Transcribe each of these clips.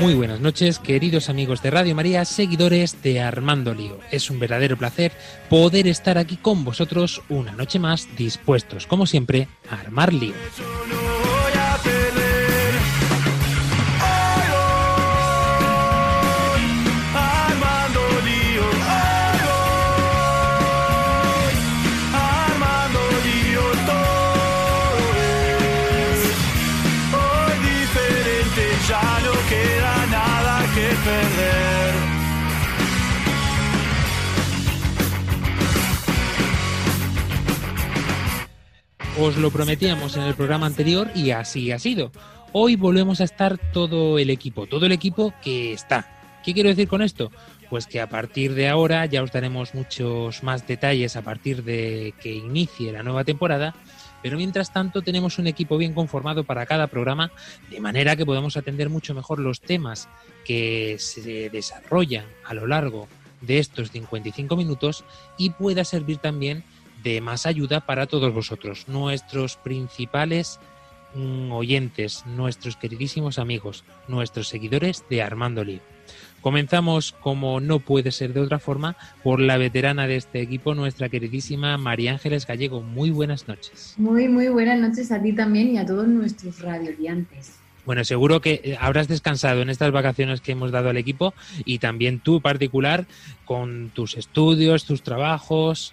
Muy buenas noches, queridos amigos de Radio María, seguidores de Armando Lío. Es un verdadero placer poder estar aquí con vosotros una noche más, dispuestos, como siempre, a armar lío. Os lo prometíamos en el programa anterior y así ha sido. Hoy volvemos a estar todo el equipo, todo el equipo que está. ¿Qué quiero decir con esto? Pues que a partir de ahora ya os daremos muchos más detalles a partir de que inicie la nueva temporada, pero mientras tanto tenemos un equipo bien conformado para cada programa, de manera que podamos atender mucho mejor los temas que se desarrollan a lo largo de estos 55 minutos y pueda servir también de más ayuda para todos vosotros, nuestros principales mm, oyentes, nuestros queridísimos amigos, nuestros seguidores de Armando Lío. Comenzamos, como no puede ser de otra forma, por la veterana de este equipo, nuestra queridísima María Ángeles Gallego. Muy buenas noches. Muy, muy buenas noches a ti también y a todos nuestros radioliantes. Bueno, seguro que eh, habrás descansado en estas vacaciones que hemos dado al equipo y también tú particular con tus estudios, tus trabajos.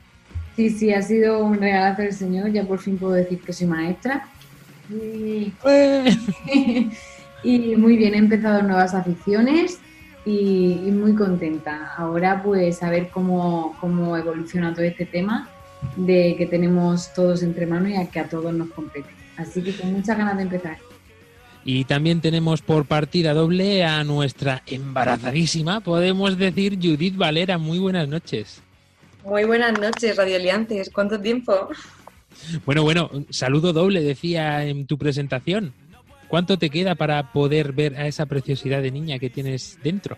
Sí, sí, ha sido un regalazo del Señor, ya por fin puedo decir que soy maestra. Y, y muy bien, he empezado nuevas aficiones y, y muy contenta. Ahora pues a ver cómo, cómo evoluciona todo este tema de que tenemos todos entre manos y a que a todos nos compete. Así que con muchas ganas de empezar. Y también tenemos por partida doble a nuestra embarazadísima, podemos decir, Judith Valera. Muy buenas noches. Muy buenas noches, radioliantes. ¿Cuánto tiempo? Bueno, bueno, saludo doble, decía en tu presentación. ¿Cuánto te queda para poder ver a esa preciosidad de niña que tienes dentro?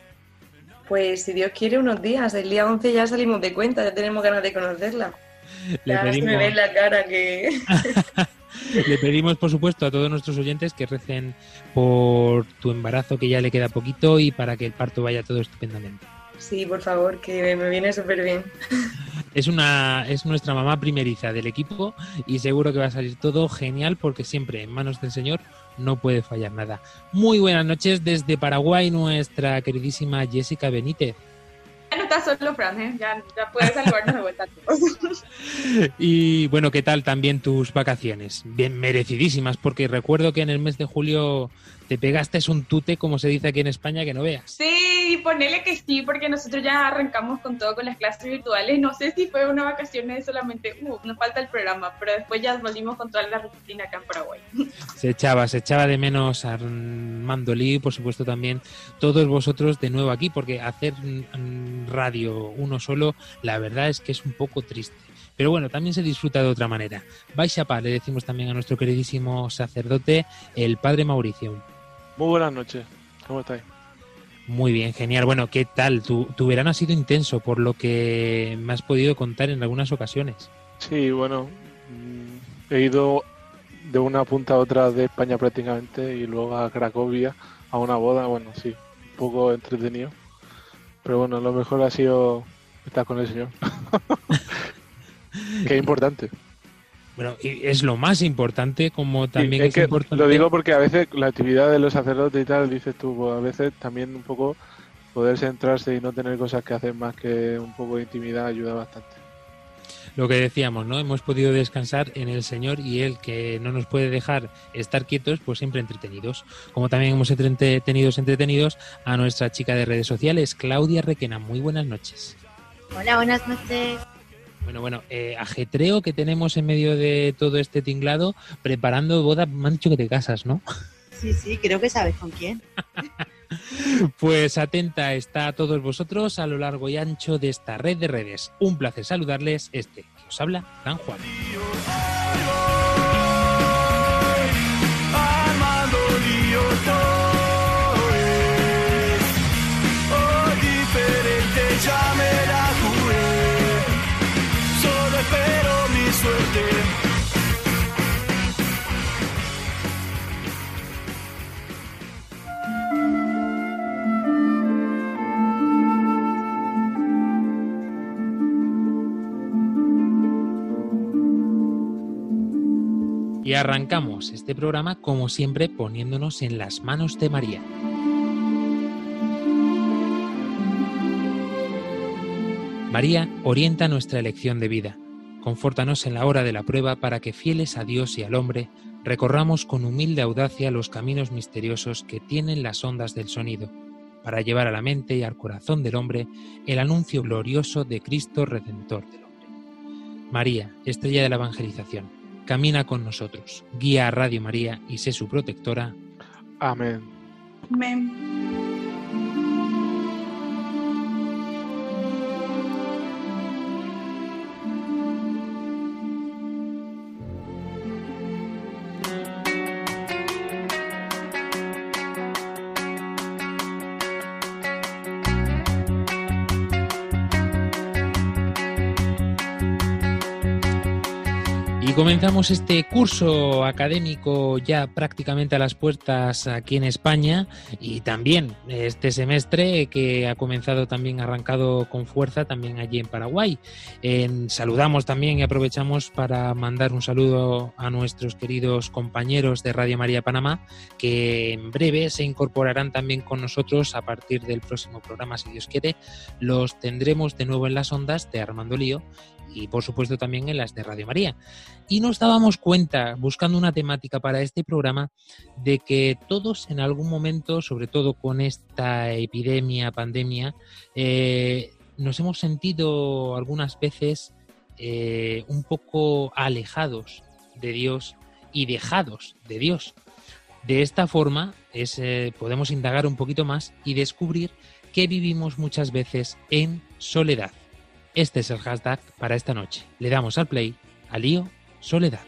Pues si Dios quiere, unos días. El día 11 ya salimos de cuenta, ya tenemos ganas de conocerla. Le ya se me pedimos, ve la cara que... le pedimos, por supuesto, a todos nuestros oyentes que recen por tu embarazo, que ya le queda poquito, y para que el parto vaya todo estupendamente. Sí, por favor, que me viene súper bien. Es una es nuestra mamá primeriza del equipo y seguro que va a salir todo genial porque siempre en manos del Señor no puede fallar nada. Muy buenas noches desde Paraguay nuestra queridísima Jessica Benítez. Ya no estás solo, Fran, ¿eh? ya, ya puedes saludarnos de vuelta. Y bueno, ¿qué tal también tus vacaciones? Bien merecidísimas porque recuerdo que en el mes de julio te pegaste un tute, como se dice aquí en España, que no veas. Sí, ponele que sí, porque nosotros ya arrancamos con todo con las clases virtuales. No sé si fue una vacación de solamente, uh, nos falta el programa, pero después ya volvimos con toda la rutina acá en Paraguay. Se echaba, se echaba de menos a Armando Lee y por supuesto también todos vosotros de nuevo aquí, porque hacer mm, radio uno solo, la verdad es que es un poco triste. Pero bueno, también se disfruta de otra manera. Baixapa, le decimos también a nuestro queridísimo sacerdote, el padre Mauricio. Muy buenas noches. ¿Cómo estáis? Muy bien, genial. Bueno, ¿qué tal? Tu, tu verano ha sido intenso, por lo que me has podido contar en algunas ocasiones. Sí, bueno, mm, he ido de una punta a otra de España prácticamente y luego a Cracovia a una boda. Bueno, sí, un poco entretenido. Pero bueno, lo mejor ha sido estar con el Señor. es importante. Bueno, y es lo más importante, como Sí, también es es, que importante. lo digo porque a veces la actividad de los sacerdotes y tal, dices tú, pues a veces también un poco poder centrarse y no tener cosas que hacer más que un poco de intimidad ayuda bastante. Lo que decíamos, ¿no? Hemos podido descansar en el Señor y Él, que no nos puede dejar estar quietos, pues siempre entretenidos. Como también hemos entretenidos, entretenidos a nuestra chica de redes sociales, Claudia Requena. Muy buenas noches. Hola, buenas noches. Bueno, bueno, eh, ajetreo que tenemos en medio de todo este tinglado, preparando boda. Me han dicho que te casas, ¿no? Sí, sí, creo que sabes con quién. Pues atenta está a todos vosotros a lo largo y ancho de esta red de redes. Un placer saludarles. Este que os habla, Fran Juan. Arrancamos este programa como siempre poniéndonos en las manos de María. María orienta nuestra elección de vida. Confórtanos en la hora de la prueba para que fieles a Dios y al hombre recorramos con humilde audacia los caminos misteriosos que tienen las ondas del sonido, para llevar a la mente y al corazón del hombre el anuncio glorioso de Cristo Redentor del hombre. María, estrella de la evangelización, camina con nosotros, guía a Radio María y sé su protectora. Amén. Amén. Comenzamos este curso académico ya prácticamente a las puertas aquí en España y también este semestre que ha comenzado también arrancado con fuerza también allí en Paraguay. Saludamos también y aprovechamos para mandar un saludo a nuestros queridos compañeros de Radio María Panamá que en breve se incorporarán también con nosotros a partir del próximo programa, si Dios quiere. Los tendremos de nuevo en las ondas de Armando Lío y por supuesto también en las de Radio María. Nos dábamos cuenta, buscando una temática para este programa, de que todos en algún momento, sobre todo con esta epidemia, pandemia, eh, nos hemos sentido algunas veces eh, un poco alejados de Dios y dejados de Dios. De esta forma eh, podemos indagar un poquito más y descubrir que vivimos muchas veces en soledad. Este es el hashtag para esta noche. Le damos al play a Lío Soledad.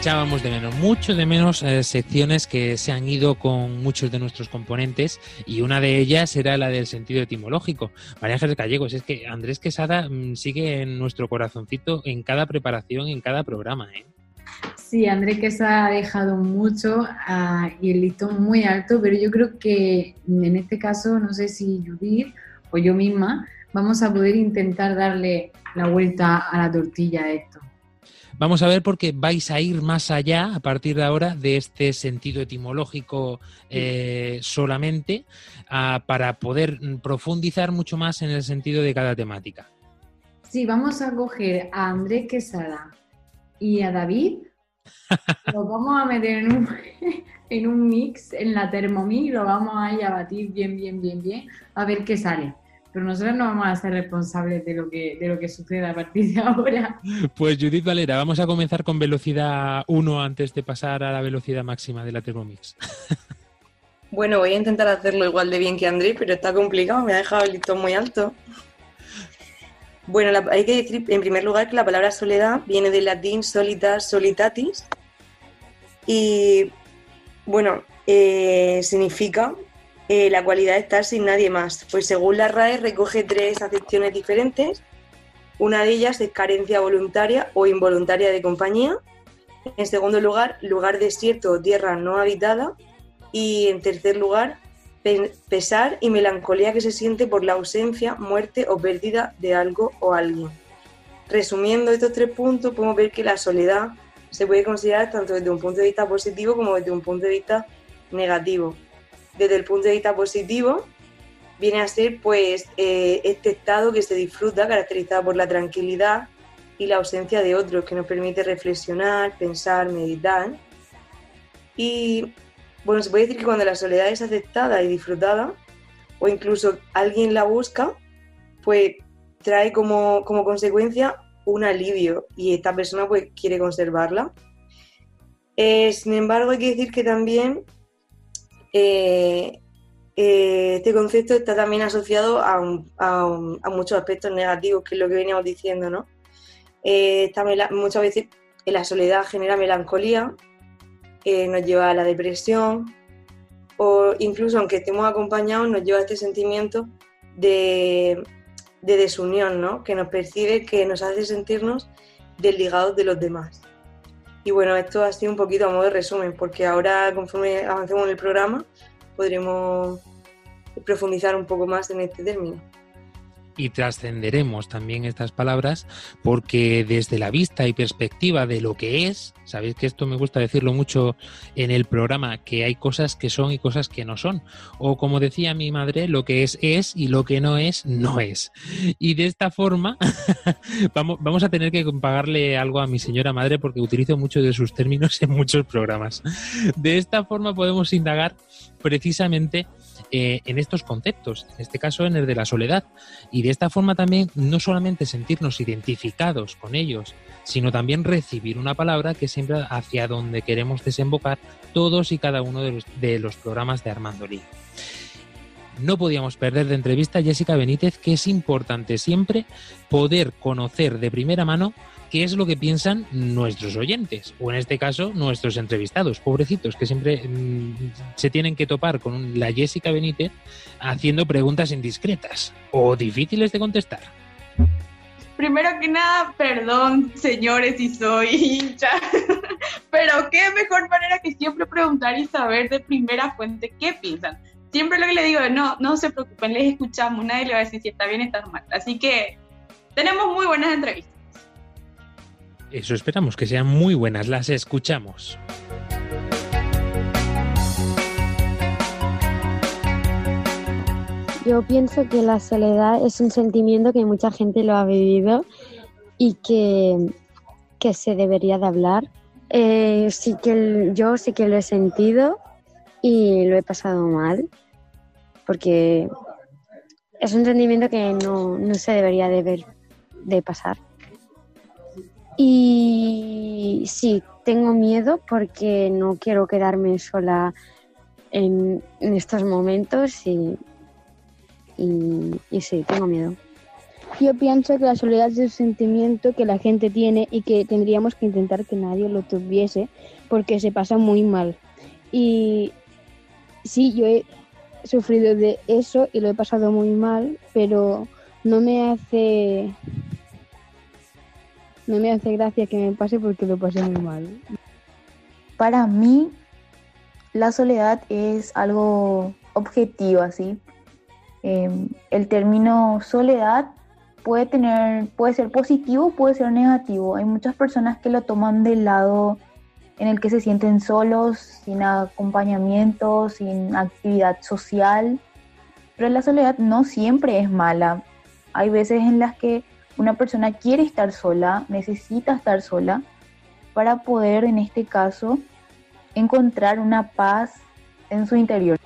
Echábamos de menos, mucho de menos eh, secciones que se han ido con muchos de nuestros componentes y una de ellas era la del sentido etimológico. María Ángeles Gallegos, es que Andrés Quesada mm, sigue en nuestro corazoncito en cada preparación, en cada programa. ¿eh? Sí, André que se ha dejado mucho y el listón muy alto, pero yo creo que en este caso, no sé si Judith o yo misma, vamos a poder intentar darle la vuelta a la tortilla a esto. Vamos a ver porque vais a ir más allá a partir de ahora de este sentido etimológico eh, solamente ah, para poder profundizar mucho más en el sentido de cada temática. Sí, vamos a coger a Andrés Quesada y a David, los vamos a meter en un, en un mix, en la Thermomix, y lo vamos a ir a batir bien, bien, bien, bien, a ver qué sale. Pero nosotros no vamos a ser responsables de lo que, de lo que suceda a partir de ahora. Pues Judith Valera, vamos a comenzar con velocidad 1 antes de pasar a la velocidad máxima de la Thermomix. Bueno, voy a intentar hacerlo igual de bien que Andrés, pero está complicado, me ha dejado el listón muy alto. Bueno, hay que decir en primer lugar que la palabra soledad viene del latín solitas solitatis y, bueno, eh, significa eh, la cualidad de estar sin nadie más. Pues según la RAE recoge tres acepciones diferentes. Una de ellas es carencia voluntaria o involuntaria de compañía. En segundo lugar, lugar desierto o tierra no habitada. Y en tercer lugar, pesar y melancolía que se siente por la ausencia, muerte o pérdida de algo o alguien. Resumiendo estos tres puntos, podemos ver que la soledad se puede considerar tanto desde un punto de vista positivo como desde un punto de vista negativo. Desde el punto de vista positivo, viene a ser pues eh, este estado que se disfruta, caracterizado por la tranquilidad y la ausencia de otros, que nos permite reflexionar, pensar, meditar. Y bueno, se puede decir que cuando la soledad es aceptada y disfrutada, o incluso alguien la busca, pues trae como, como consecuencia un alivio y esta persona pues quiere conservarla. Eh, sin embargo, hay que decir que también eh, eh, este concepto está también asociado a, a muchos aspectos negativos, que es lo que veníamos diciendo, ¿no? Esta muchas veces la soledad genera melancolía, eh, nos lleva a la depresión, o incluso aunque estemos acompañados, nos lleva a este sentimiento de, de desunión, ¿no? Que nos percibe, que nos hace sentirnos desligados de los demás. Y bueno, esto ha sido un poquito a modo de resumen, porque ahora, conforme avancemos en el programa, podremos profundizar un poco más en este término. Y trascenderemos también estas palabras porque desde la vista y perspectiva de lo que es, sabéis que esto me gusta decirlo mucho en el programa, que hay cosas que son y cosas que no son. O como decía mi madre, lo que es es y lo que no es no es. Y de esta forma vamos, a tener que pagarle algo a mi señora madre porque utilizo mucho de sus términos en muchos programas. De esta forma podemos indagar precisamente eh, en estos conceptos, en este caso en el de la soledad. Y de esta forma también no solamente sentirnos identificados con ellos, sino también recibir una palabra que siempre hacia donde queremos desembocar todos y cada uno de los, de los programas de Armando Lee. No podíamos perder de entrevista a Jessica Benítez, que es importante siempre poder conocer de primera mano qué es lo que piensan nuestros oyentes, o en este caso nuestros entrevistados, pobrecitos, que siempre mm, se tienen que topar con la Jessica Benítez haciendo preguntas indiscretas o difíciles de contestar. Primero que nada, perdón, señores, si soy hincha. Pero qué mejor manera que siempre preguntar y saber de primera fuente qué piensan. Siempre lo que le digo no, no se preocupen, les escuchamos, nadie le va a decir si está bien o está mal. Así que tenemos muy buenas entrevistas. Eso esperamos, que sean muy buenas, las escuchamos. Yo pienso que la soledad es un sentimiento que mucha gente lo ha vivido y que, que se debería de hablar. Eh, sí que yo sí que lo he sentido y lo he pasado mal porque es un sentimiento que no, no se debería de ver de pasar. Y sí, tengo miedo porque no quiero quedarme sola en, en estos momentos y, y, y sí, tengo miedo. Yo pienso que la soledad es un sentimiento que la gente tiene y que tendríamos que intentar que nadie lo tuviese porque se pasa muy mal. Y sí, yo he sufrido de eso y lo he pasado muy mal, pero no me hace no me hace gracia que me pase porque lo pasé muy mal. Para mí, la soledad es algo objetivo, así. Eh, el término soledad puede tener, puede ser positivo, puede ser negativo. Hay muchas personas que lo toman del lado en el que se sienten solos, sin acompañamiento, sin actividad social. Pero la soledad no siempre es mala. Hay veces en las que una persona quiere estar sola, necesita estar sola, para poder, en este caso, encontrar una paz en su interior.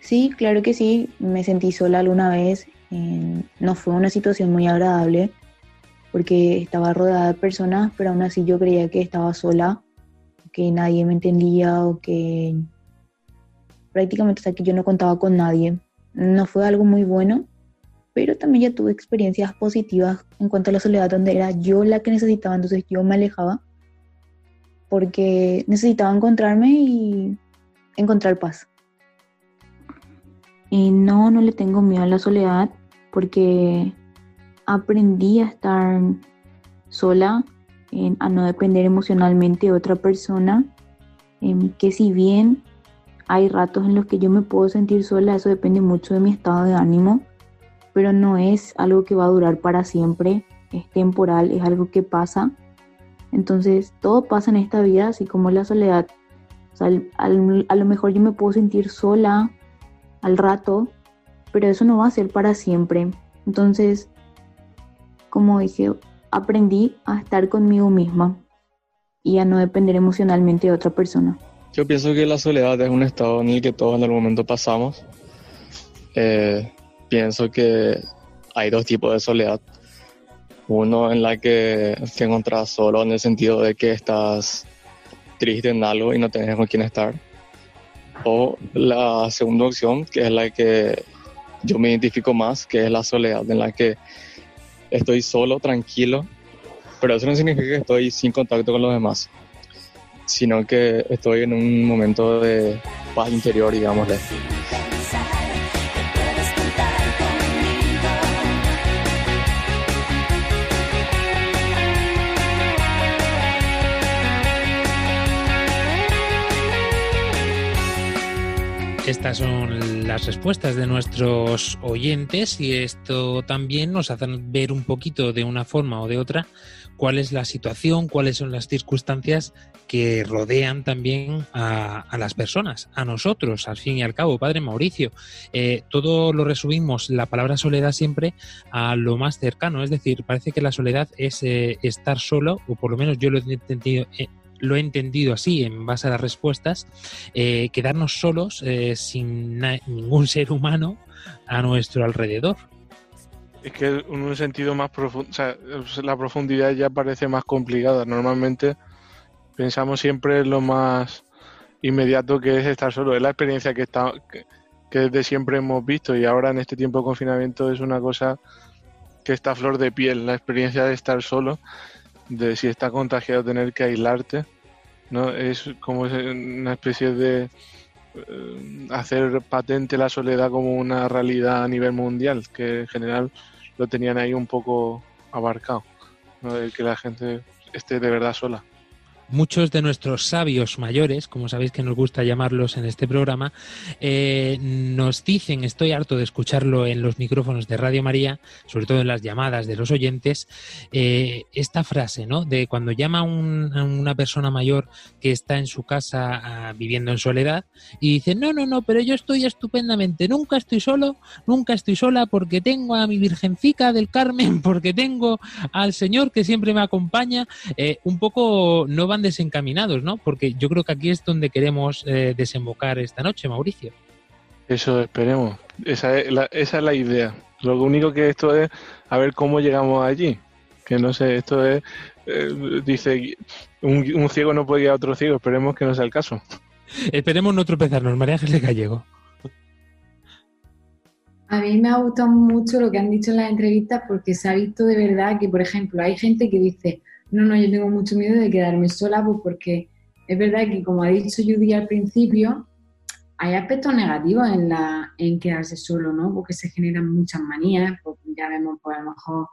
Sí, claro que sí, me sentí sola alguna vez. no fue una situación muy agradable porque estaba rodeada de personas, pero aún así yo creía que estaba sola, que nadie me entendía o que prácticamente sea, que yo no contaba con nadie. No fue algo muy bueno, pero también ya tuve experiencias positivas en cuanto a la soledad, donde era yo la que necesitaba, entonces yo me alejaba porque necesitaba encontrarme y encontrar paz. Y no, no le tengo miedo a la soledad porque aprendí a estar sola, a no depender emocionalmente de otra persona, que si bien hay ratos en los que yo me puedo sentir sola, eso depende mucho de mi estado de ánimo, pero no es algo que va a durar para siempre, es temporal, es algo que pasa. Entonces, todo pasa en esta vida, así como la soledad. Al- a lo mejor yo me puedo sentir sola al rato, pero eso no va a ser para siempre. Entonces, como dije, aprendí a estar conmigo misma y a no depender emocionalmente de otra persona. Yo pienso que la soledad es un estado en el que todos en algún momento pasamos Eh, pienso que hay dos tipos de soledad. Uno en la que te encuentras solo en el sentido de que estás triste en algo y no tenés con quién estar. O la segunda opción, que es la que yo me identifico más, que es la soledad, en la que estoy solo, tranquilo, pero eso no significa que estoy sin contacto con los demás, sino que estoy en un momento de paz interior, digámosle. Estas son las respuestas de nuestros oyentes y esto también nos hace ver un poquito de una forma o de otra cuál es la situación, cuáles son las circunstancias que rodean también a, a las personas, a nosotros, al fin y al cabo, Padre Mauricio. Eh, todo lo resumimos, la palabra soledad siempre a lo más cercano, es decir, parece que la soledad es eh, estar solo, o por lo menos yo lo he entendido, eh, lo he entendido así en base a las respuestas, eh, quedarnos solos eh, sin ningún ser humano a nuestro alrededor. Es que en un sentido más profundo, sea, la profundidad ya parece más complicada. Normalmente pensamos siempre en lo más inmediato que es estar solo. Es la experiencia que, está, que, que desde siempre hemos visto y ahora en este tiempo de confinamiento es una cosa que está a flor de piel, la experiencia de estar solo, de si está contagiado tener que aislarte, ¿no? Es como una especie de eh, hacer patente la soledad como una realidad a nivel mundial, que en general lo tenían ahí un poco abarcado, ¿no? El que la gente esté de verdad sola. Muchos de nuestros sabios mayores, como sabéis que nos gusta llamarlos en este programa, eh, nos dicen, estoy harto de escucharlo en los micrófonos de Radio María, sobre todo en las llamadas de los oyentes, eh, esta frase, ¿no? De cuando llama a una persona mayor que está en su casa viviendo en soledad y dice, no, no, no, pero yo estoy estupendamente, nunca estoy solo, nunca estoy sola porque tengo a mi Virgencica del Carmen, porque tengo al Señor que siempre me acompaña, eh, un poco no van desencaminados, ¿no? Porque yo creo que aquí es donde queremos eh, desembocar esta noche, Mauricio. Eso esperemos. Esa es la, esa es la idea. Lo único que esto es a ver cómo llegamos allí. Que no sé, esto es, eh, dice, un, un ciego no puede guiar a otro ciego. Esperemos que no sea el caso. Esperemos no tropezarnos, María Ángeles Gallego. A mí me ha gustado mucho lo que han dicho en las entrevistas porque se ha visto de verdad que, por ejemplo, hay gente que dice, no, no, yo tengo mucho miedo de quedarme sola, pues porque es verdad que, como ha dicho Judy al principio, hay aspectos negativos en, la, en quedarse solo, ¿no? Porque se generan muchas manías, pues ya vemos, pues a lo mejor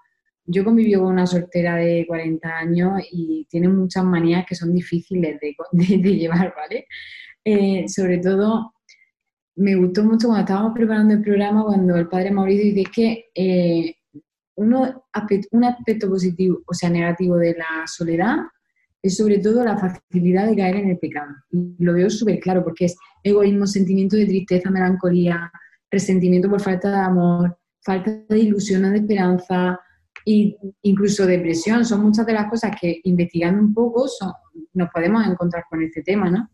yo convivo con una soltera de 40 años y tiene muchas manías que son difíciles de llevar, ¿vale? Eh, sobre todo, me gustó mucho cuando estábamos preparando el programa, cuando el padre Mauricio dice que eh, uno un aspecto positivo, o sea, negativo de la soledad es sobre todo la facilidad de caer en el pecado. Y lo veo súper claro porque es egoísmo, sentimiento de tristeza, melancolía, resentimiento por falta de amor, falta de ilusión, de esperanza e incluso depresión. Son muchas de las cosas que investigando un poco nos podemos encontrar con este tema, ¿no?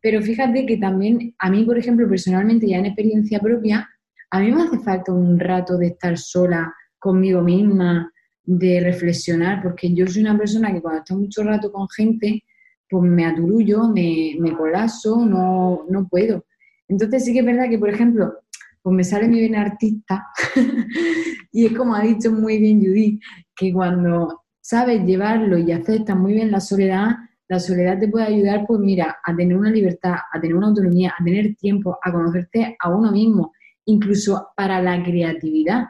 Pero fíjate que también a mí, por ejemplo, personalmente, ya en experiencia propia, a mí me hace falta un rato de estar sola conmigo misma, de reflexionar, porque yo soy una persona que cuando estoy mucho rato con gente, pues me aturullo, me, me colapso, no, no puedo. Entonces sí que es verdad que, por ejemplo, pues me sale mi vena artista y es como ha dicho muy bien Judith, que cuando sabes llevarlo y aceptas muy bien la soledad, la soledad te puede ayudar, pues mira, a tener una libertad, a tener una autonomía, a tener tiempo, a conocerte a uno mismo, incluso para la creatividad.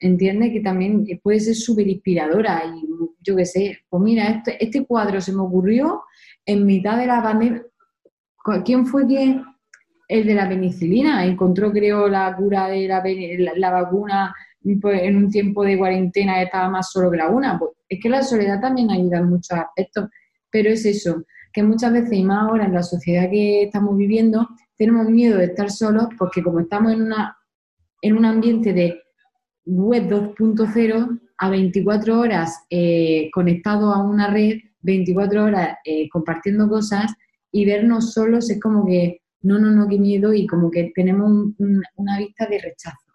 Entiende que también puede ser súper inspiradora y yo qué sé, pues mira, este, este cuadro se me ocurrió en mitad de la pandemia. ¿Quién fue quien? El de la penicilina, encontró creo la cura de la, la- la vacuna pues, en un tiempo de cuarentena estaba más solo que la una. Pues, es que la soledad también ayuda en muchos aspectos, pero es eso, que muchas veces y más ahora en la sociedad que estamos viviendo, tenemos miedo de estar solos porque como estamos en, una, en un ambiente de web 2.0 a 24 horas eh, conectado a una red, 24 horas eh, compartiendo cosas y vernos solos es como que no, no, no, qué miedo y como que tenemos un- un- una vista de rechazo.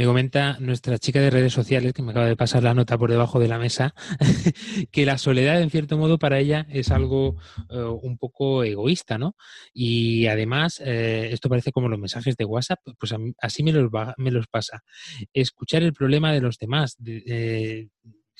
Me comenta nuestra chica de redes sociales, que me acaba de pasar la nota por debajo de la mesa, que la soledad, en cierto modo, para ella es algo eh, un poco egoísta, ¿no? Y además, eh, esto parece como los mensajes de WhatsApp, pues a mí- así me los, va- me los pasa. Escuchar el problema de los demás de- eh,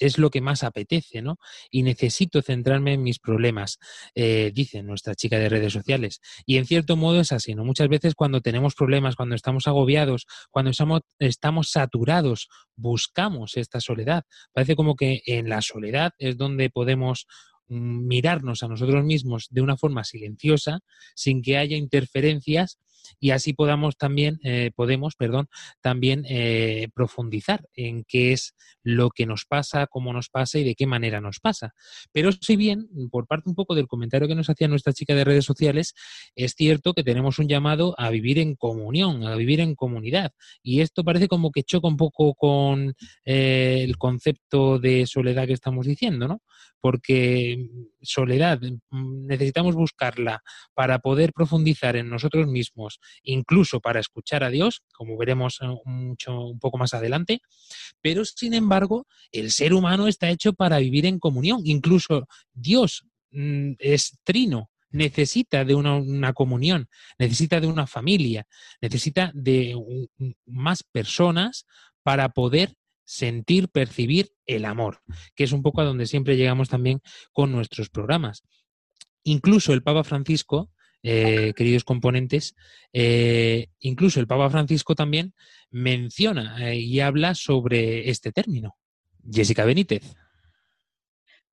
es lo que más apetece, ¿no? Y necesito centrarme en mis problemas, eh, dice nuestra chica de redes sociales. Y en cierto modo es así, ¿no? Muchas veces cuando tenemos problemas, cuando estamos agobiados, cuando estamos, saturados, buscamos esta soledad. Parece como que en la soledad es donde podemos mm, mirarnos a nosotros mismos de una forma silenciosa, sin que haya interferencias y así podamos también, eh, podemos, perdón, también eh, profundizar en qué es lo que nos pasa, cómo nos pasa y de qué manera nos pasa. Pero si bien, por parte un poco del comentario que nos hacía nuestra chica de redes sociales, es cierto que tenemos un llamado a vivir en comunión, a vivir en comunidad. Y esto parece como que choca un poco con eh, el concepto de soledad que estamos diciendo, ¿no? Porque soledad mm, necesitamos buscarla para poder profundizar en nosotros mismos, incluso para escuchar a Dios, como veremos eh, mucho, un poco más adelante, pero sin embargo, el ser humano está hecho para vivir en comunión, incluso Dios mm, es trino, necesita de una, comunión, necesita de una familia, necesita de más personas para poder sentir, percibir el amor, que es un poco a donde siempre llegamos también con nuestros programas. Incluso el Papa Francisco, eh, queridos componentes, eh, incluso el Papa Francisco también menciona eh, y habla sobre este término. Jessica Benítez.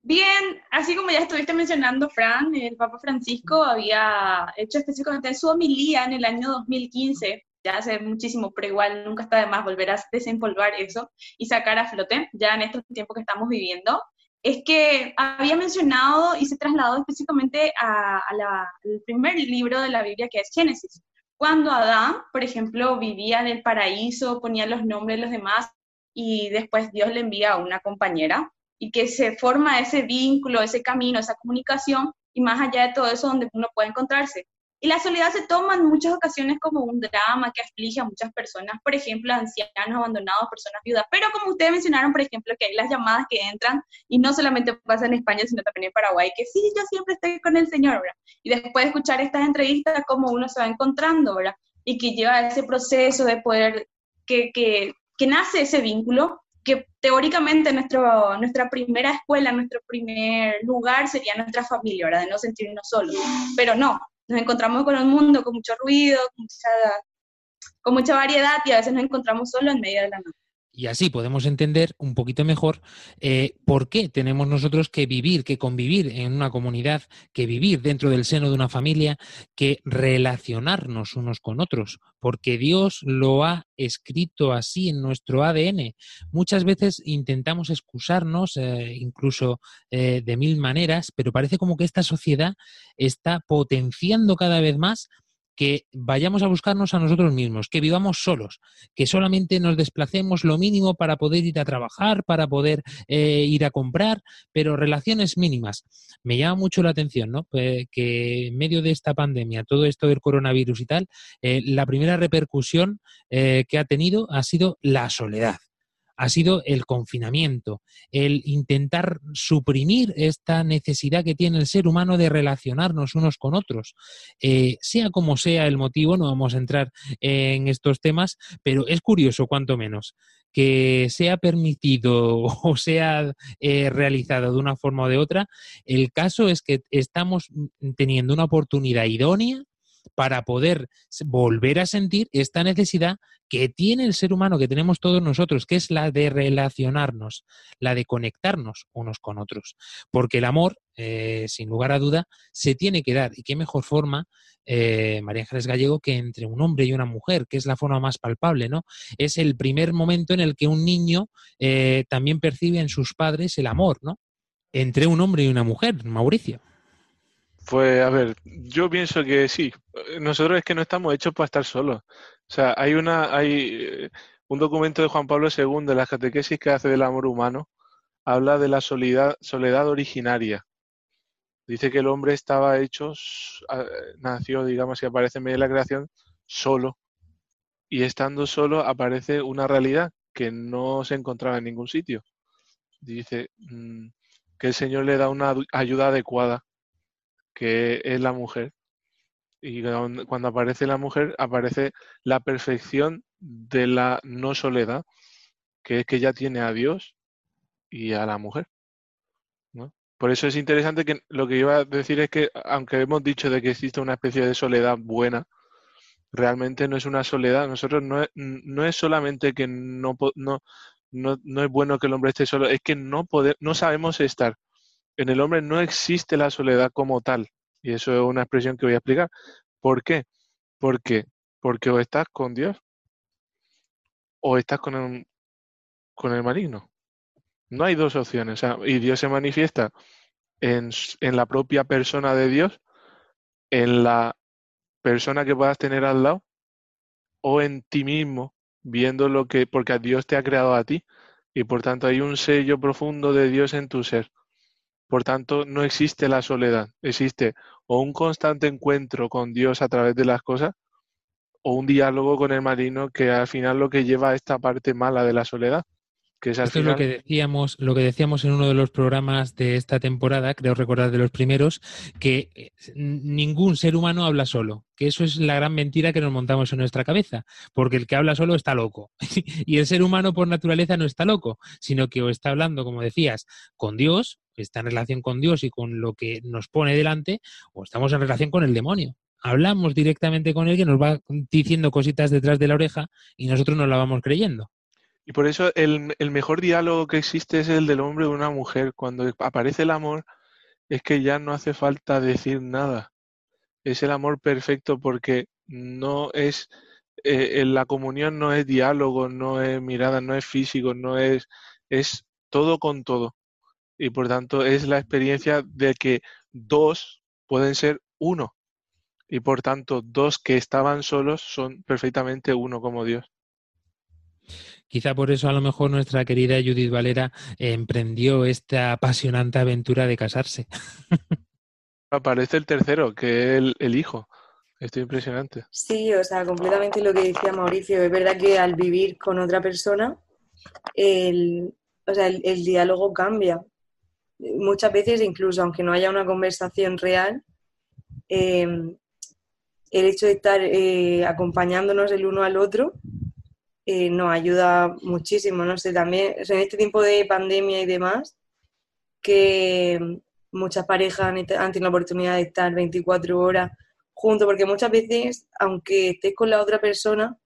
Bien, así como ya estuviste mencionando, Fran, el Papa Francisco había hecho específicamente su homilía en el año 2015, ya hace muchísimo, pero igual nunca está de más volver a desempolvar eso y sacar a flote, ya en estos tiempos que estamos viviendo, es que había mencionado y se trasladó específicamente al primer libro de la Biblia que es Génesis. Cuando Adán, por ejemplo, vivía en el paraíso, ponía los nombres de los demás y después Dios le envía a una compañera y que se forma ese vínculo, ese camino, esa comunicación y más allá de todo eso donde uno puede encontrarse. Y la soledad se toma en muchas ocasiones como un drama que aflige a muchas personas, por ejemplo, ancianos abandonados, personas viudas, pero como ustedes mencionaron, por ejemplo, que hay las llamadas que entran y no solamente pasa en España, sino también en Paraguay, que sí, yo siempre estoy con el Señor, ¿verdad? Y después de escuchar estas entrevistas, como uno se va encontrando, ¿verdad? Y que lleva ese proceso de poder, que, que, que nace ese vínculo, que teóricamente nuestro, nuestra primera escuela, nuestro primer lugar sería nuestra familia, ¿verdad? De no sentirnos solos. Pero no, nos encontramos con un mundo con mucho ruido, con mucha, con mucha variedad y a veces nos encontramos solos en medio de la nada. Y así podemos entender un poquito mejor eh, por qué tenemos nosotros que vivir, que convivir en una comunidad, que vivir dentro del seno de una familia, que relacionarnos unos con otros, porque Dios lo ha escrito así en nuestro ADN. Muchas veces intentamos excusarnos, eh, incluso eh, de mil maneras, pero parece como que esta sociedad está potenciando cada vez más que vayamos a buscarnos a nosotros mismos, que vivamos solos, que solamente nos desplacemos lo mínimo para poder ir a trabajar, para poder eh, ir a comprar, pero relaciones mínimas. Me llama mucho la atención ¿no? Eh, que en medio de esta pandemia, todo esto del coronavirus y tal, eh, la primera repercusión eh, que ha tenido ha sido la soledad ha sido el confinamiento, el intentar suprimir esta necesidad que tiene el ser humano de relacionarnos unos con otros. Eh, sea como sea el motivo, no vamos a entrar en estos temas, pero es curioso, cuanto menos, que sea permitido o sea eh, realizado de una forma o de otra. El caso es que estamos teniendo una oportunidad idónea para poder volver a sentir esta necesidad que tiene el ser humano, que tenemos todos nosotros, que es la de relacionarnos, la de conectarnos unos con otros. Porque el amor, eh, sin lugar a duda, se tiene que dar. Y qué mejor forma, eh, María Ángeles Gallego, que entre un hombre y una mujer, que es la forma más palpable, ¿no? Es el primer momento en el que un niño eh, también percibe en sus padres el amor, ¿no? Entre un hombre y una mujer, Mauricio. Pues a ver, yo pienso que sí. Nosotros es que no estamos hechos para estar solos. O sea, hay una, hay eh, un documento de Juan Pablo II de las catequesis que hace del amor humano, habla de la soledad, soledad originaria. Dice que el hombre estaba hecho, nació, digamos, y aparece en medio de la creación solo. Y estando solo aparece una realidad que no se encontraba en ningún sitio. Dice mm, que el Señor le da una ayuda adecuada, que es la mujer. Y cuando aparece la mujer, aparece la perfección de la no soledad, que es que ya tiene a Dios y a la mujer. Por eso es interesante que lo que iba a decir es que, aunque hemos dicho de que existe una especie de soledad buena, realmente no es una soledad. Nosotros no es, no es solamente que no, no, no, es bueno que el hombre esté solo, es que no, pode- no sabemos estar. En el hombre no existe la soledad como tal. Y eso es una expresión que voy a explicar. ¿Por qué? Porque, porque o estás con Dios o estás con el, con el maligno. No hay dos opciones. y Dios se manifiesta en, en la propia persona de Dios, en la persona que puedas tener al lado, o en ti mismo, viendo lo que, porque Dios te ha creado a ti, y por tanto hay un sello profundo de Dios en tu ser. Por tanto, no existe la soledad, existe o un constante encuentro con Dios a través de las cosas, o un diálogo con el marino que al final lo que lleva a esta parte mala de la soledad, que es al Esto es lo que decíamos, lo que decíamos en uno de los programas de esta temporada, creo recordar de los primeros, que eh, ningún ser humano habla solo, que eso es la gran mentira que nos montamos en nuestra cabeza, porque el que habla solo está loco. y el ser humano por naturaleza no está loco, sino que o está hablando, como decías, con Dios, está en relación con Dios y con lo que nos pone delante, o estamos en relación con el demonio. Hablamos directamente con él que nos va diciendo cositas detrás de la oreja y nosotros nos la vamos creyendo. Y por eso el, el mejor diálogo que existe es el del hombre y una mujer. Cuando aparece el amor, es que ya no hace falta decir nada. Es el amor perfecto porque no es, eh, en la comunión no es diálogo, no es mirada, no es físico, no es, es todo con todo. Y por tanto es la experiencia de que dos pueden ser uno. Y por tanto, dos que estaban solos son perfectamente uno como Dios. Quizá por eso a lo mejor nuestra querida Judith Valera eh, emprendió esta apasionante aventura de casarse. Aparece el tercero, que es el, el hijo. Esto es impresionante. Sí, o sea, completamente lo que decía Mauricio. Es verdad que al vivir con otra persona, el, o sea, el, el diálogo cambia. Muchas veces, incluso aunque no haya una conversación real, eh, el hecho de estar eh, acompañándonos el uno al otro eh, nos ayuda muchísimo. No sé, también en este tiempo de pandemia y demás, que muchas parejas han, han tenido la oportunidad de estar 24 horas juntos, porque muchas veces, aunque estés con la otra persona,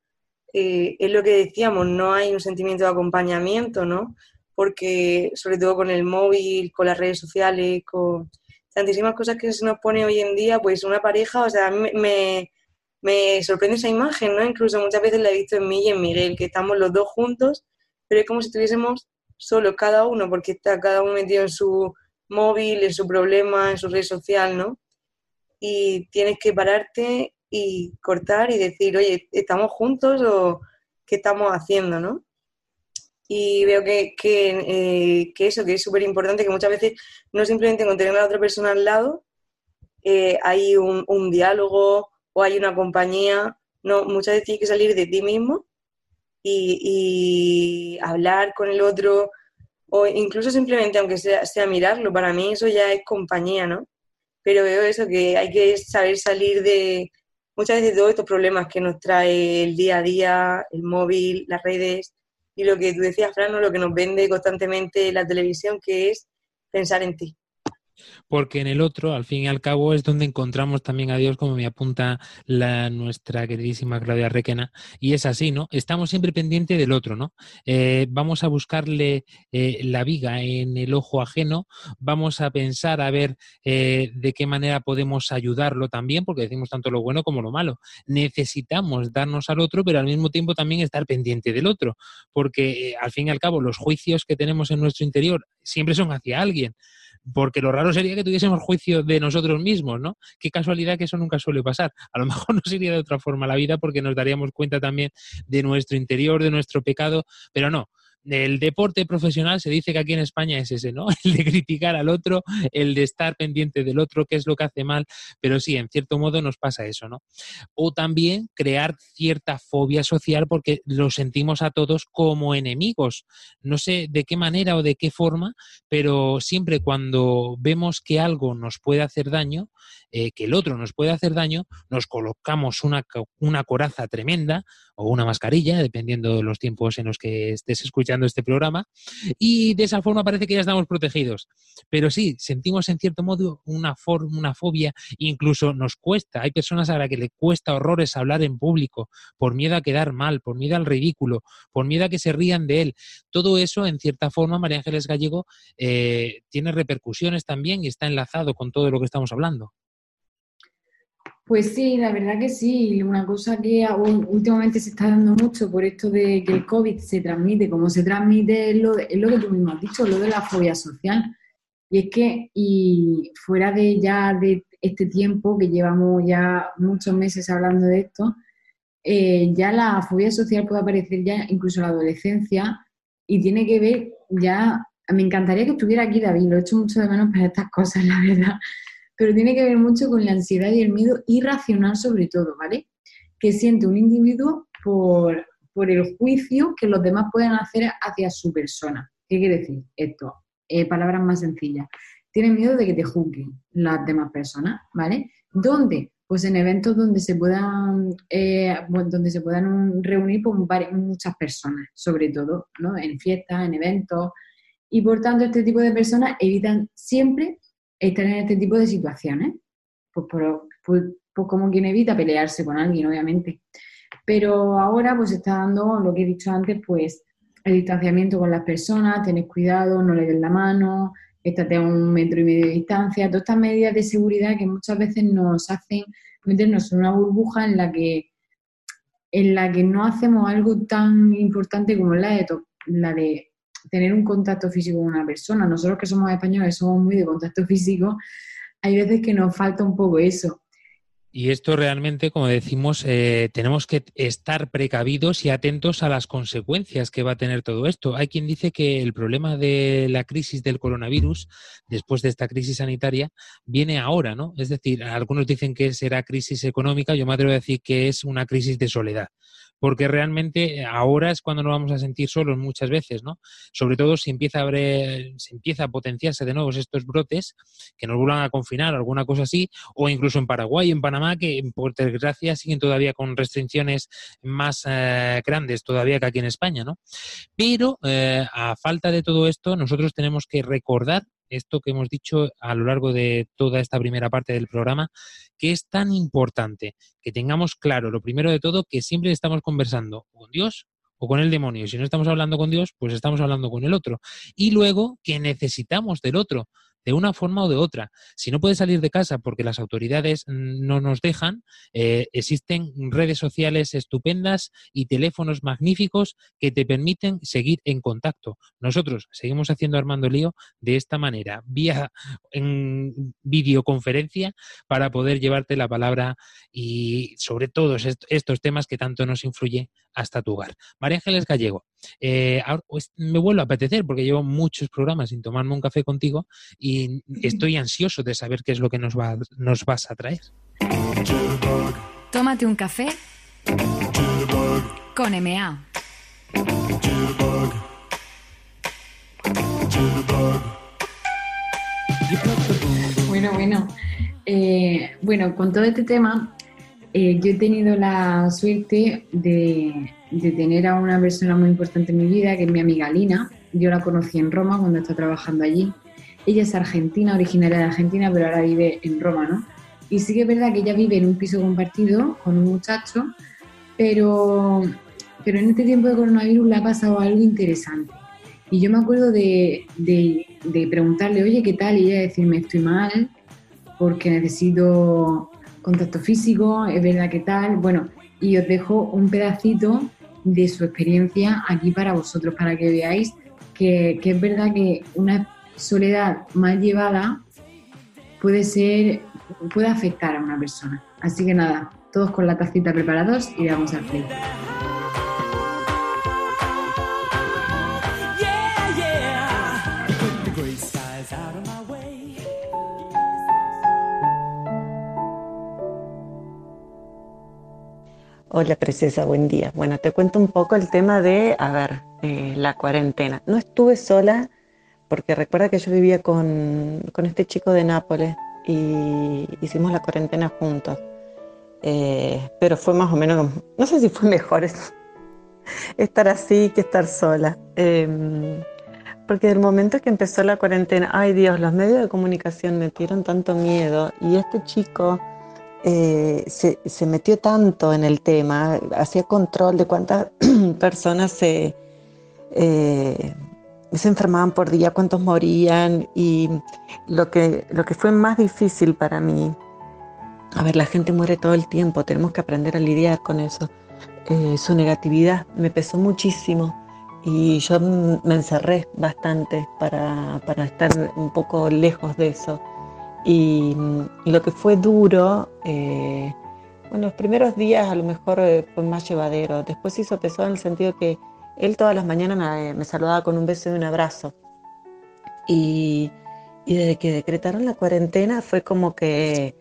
eh, es lo que decíamos, no hay un sentimiento de acompañamiento, ¿no? Porque sobre todo con el móvil, con las redes sociales, con tantísimas cosas que se nos pone hoy en día, pues una pareja, o sea, a mí me, me, sorprende esa imagen, ¿no? Incluso muchas veces la he visto en mí y en Miguel, que estamos los dos juntos, pero es como si estuviésemos solos cada uno, porque está cada uno metido en su móvil, en su problema, en su red social, ¿no? Y tienes que pararte y cortar y decir, oye, ¿estamos juntos o qué estamos haciendo, no? Y veo que, eh, que eso, que es súper importante, que muchas veces no simplemente con tener a la otra persona al lado, eh, hay un, un diálogo o hay una compañía, no, muchas veces tienes que salir de ti mismo y, hablar con el otro, o incluso simplemente, aunque sea, sea mirarlo, para mí eso ya es compañía, ¿no? Pero veo eso, que hay que saber salir de muchas veces de todos estos problemas que nos trae el día a día, el móvil, las redes, y lo que tú decías, Fran, lo que nos vende constantemente la televisión, que es pensar en ti. Porque en el otro, al fin y al cabo, es donde encontramos también a Dios, como me apunta la, nuestra queridísima Claudia Requena. Y es así, ¿no? Estamos siempre pendientes del otro, ¿no? Eh, vamos a buscarle eh, la viga en el ojo ajeno, vamos a pensar a ver eh, de qué manera podemos ayudarlo también, porque decimos tanto lo bueno como lo malo. Necesitamos darnos al otro, pero al mismo tiempo también estar pendiente del otro, porque eh, al fin y al cabo los juicios que tenemos en nuestro interior siempre son hacia alguien porque lo raro sería que tuviésemos juicio de nosotros mismos, ¿no? Qué casualidad que eso nunca suele pasar. A lo mejor no sería de otra forma la vida porque nos daríamos cuenta también de nuestro interior, de nuestro pecado, pero no. El deporte profesional se dice que aquí en España es ese, ¿no? El de criticar al otro, el de estar pendiente del otro, qué es lo que hace mal, pero sí, en cierto modo nos pasa eso, ¿no? O también crear cierta fobia social porque lo sentimos a todos como enemigos. No sé de qué manera o de qué forma, pero siempre cuando vemos que algo nos puede hacer daño, eh, que el otro nos puede hacer daño, nos colocamos una, una coraza tremenda o una mascarilla, dependiendo de los tiempos en los que estés escuchando este programa, y de esa forma parece que ya estamos protegidos. Pero sí, sentimos en cierto modo una, una fobia, incluso nos cuesta, hay personas a las que le cuesta horrores hablar en público, por miedo a quedar mal, por miedo al ridículo, por miedo a que se rían de él. Todo eso, en cierta forma, María Ángeles Gallego, eh, tiene repercusiones también y está enlazado con todo lo que estamos hablando. Pues sí, la verdad que sí. Una cosa que últimamente se está dando mucho por esto de que el COVID se transmite, como se transmite es lo, de- es lo que tú mismo has dicho, lo de la fobia social. Y es que, y fuera de ya de este tiempo que llevamos ya muchos meses hablando de esto, eh, ya la fobia social puede aparecer ya incluso en la adolescencia y tiene que ver ya, me encantaría que estuviera aquí David, lo he hecho mucho de menos para estas cosas, la verdad, pero tiene que ver mucho con la ansiedad y el miedo irracional sobre todo, ¿vale? Que siente un individuo por, por el juicio que los demás pueden hacer hacia su persona. ¿Qué quiere decir esto? Eh, palabras más sencillas. Tienes miedo de que te juzguen las demás personas, ¿vale? ¿Dónde? Pues en eventos donde se puedan, eh, donde se puedan reunir vari- muchas personas, sobre todo, ¿no? En fiestas, en eventos. Y por tanto, este tipo de personas evitan siempre estar en este tipo de situaciones. Pues, por- pues- pues como quien evita pelearse con alguien, obviamente. Pero ahora pues está dando lo que he dicho antes, pues el distanciamiento con las personas, tener cuidado, no le des la mano, estate a un metro y medio de distancia, todas estas medidas de seguridad que muchas veces nos hacen meternos en una burbuja en la que en la que no hacemos algo tan importante como la de, la de tener un contacto físico con una persona. Nosotros que somos españoles somos muy de contacto físico, hay veces que nos falta un poco eso. Y esto realmente, como decimos, eh, tenemos que estar precavidos y atentos a las consecuencias que va a tener todo esto. Hay quien dice que el problema de la crisis del coronavirus, después de esta crisis sanitaria, viene ahora, ¿no? Es decir, algunos dicen que será crisis económica, yo me atrevo a decir que es una crisis de soledad. Porque realmente ahora es cuando nos vamos a sentir solos muchas veces, ¿no? Sobre todo si empieza a haber, se empieza a potenciarse de nuevo estos brotes, que nos vuelvan a confinar o alguna cosa así, o incluso en Paraguay, en Panamá, que por desgracia siguen todavía con restricciones más eh, grandes todavía que aquí en España, ¿no? Pero eh, a falta de todo esto, nosotros tenemos que recordar esto que hemos dicho a lo largo de toda esta primera parte del programa, que es tan importante que tengamos claro, lo primero de todo, que siempre estamos conversando con Dios o con el demonio. Si no estamos hablando con Dios, pues estamos hablando con el otro. Y luego que necesitamos del otro de una forma o de otra. Si no puedes salir de casa porque las autoridades no nos dejan, eh, existen redes sociales estupendas y teléfonos magníficos que te permiten seguir en contacto. Nosotros seguimos haciendo Armando Lío de esta manera, vía en videoconferencia, para poder llevarte la palabra y sobre todos est- estos temas que tanto nos influye hasta tu hogar. María Ángeles Gallego, eh, ahora, pues, me vuelvo a apetecer porque llevo muchos programas sin tomarme un café contigo y estoy ansioso de saber qué es lo que nos, va, nos vas a traer. Tómate un café con MA. Bueno, bueno. Eh, bueno, con todo este tema, eh, yo he tenido la suerte de, de tener a una persona muy importante en mi vida, que es mi amiga Lina. Yo la conocí en Roma cuando está trabajando allí. Ella es argentina, originaria de Argentina, pero ahora vive en Roma, ¿no? Y sí que es verdad que ella vive en un piso compartido con un muchacho, pero, pero en este tiempo de coronavirus le ha pasado algo interesante. Y yo me acuerdo de, de- de preguntarle, oye, ¿qué tal? Y ella decirme, estoy mal, porque necesito contacto físico, es verdad que tal. Bueno, y os dejo un pedacito de su experiencia aquí para vosotros, para que veáis que, que es verdad que una soledad mal llevada puede ser, puede afectar a una persona. Así que nada, todos con la tacita preparados y vamos al play. Hola, preciosa, buen día. Bueno, te cuento un poco el tema de, a ver, eh, la cuarentena. No estuve sola porque recuerda que yo vivía con, con este chico de Nápoles y hicimos la cuarentena juntos. Eh, pero fue más o menos, no sé si fue mejor es- estar así que estar sola. Eh, porque del momento que empezó la cuarentena, ay Dios, los medios de comunicación me dieron tanto miedo y este chico eh, se, se metió tanto en el tema, hacía control de cuántas personas se, eh, se enfermaban por día, cuántos morían y lo que, lo que fue más difícil para mí, a ver, la gente muere todo el tiempo, tenemos que aprender a lidiar con eso. Eh, su negatividad me pesó muchísimo y yo me encerré bastante para, para estar un poco lejos de eso. Y, lo que fue duro, eh, bueno, los primeros días a lo mejor eh, fue más llevadero, después se hizo pesado en el sentido que él todas las mañanas me, me saludaba con un beso y un abrazo. Y, y desde que decretaron la cuarentena fue como que,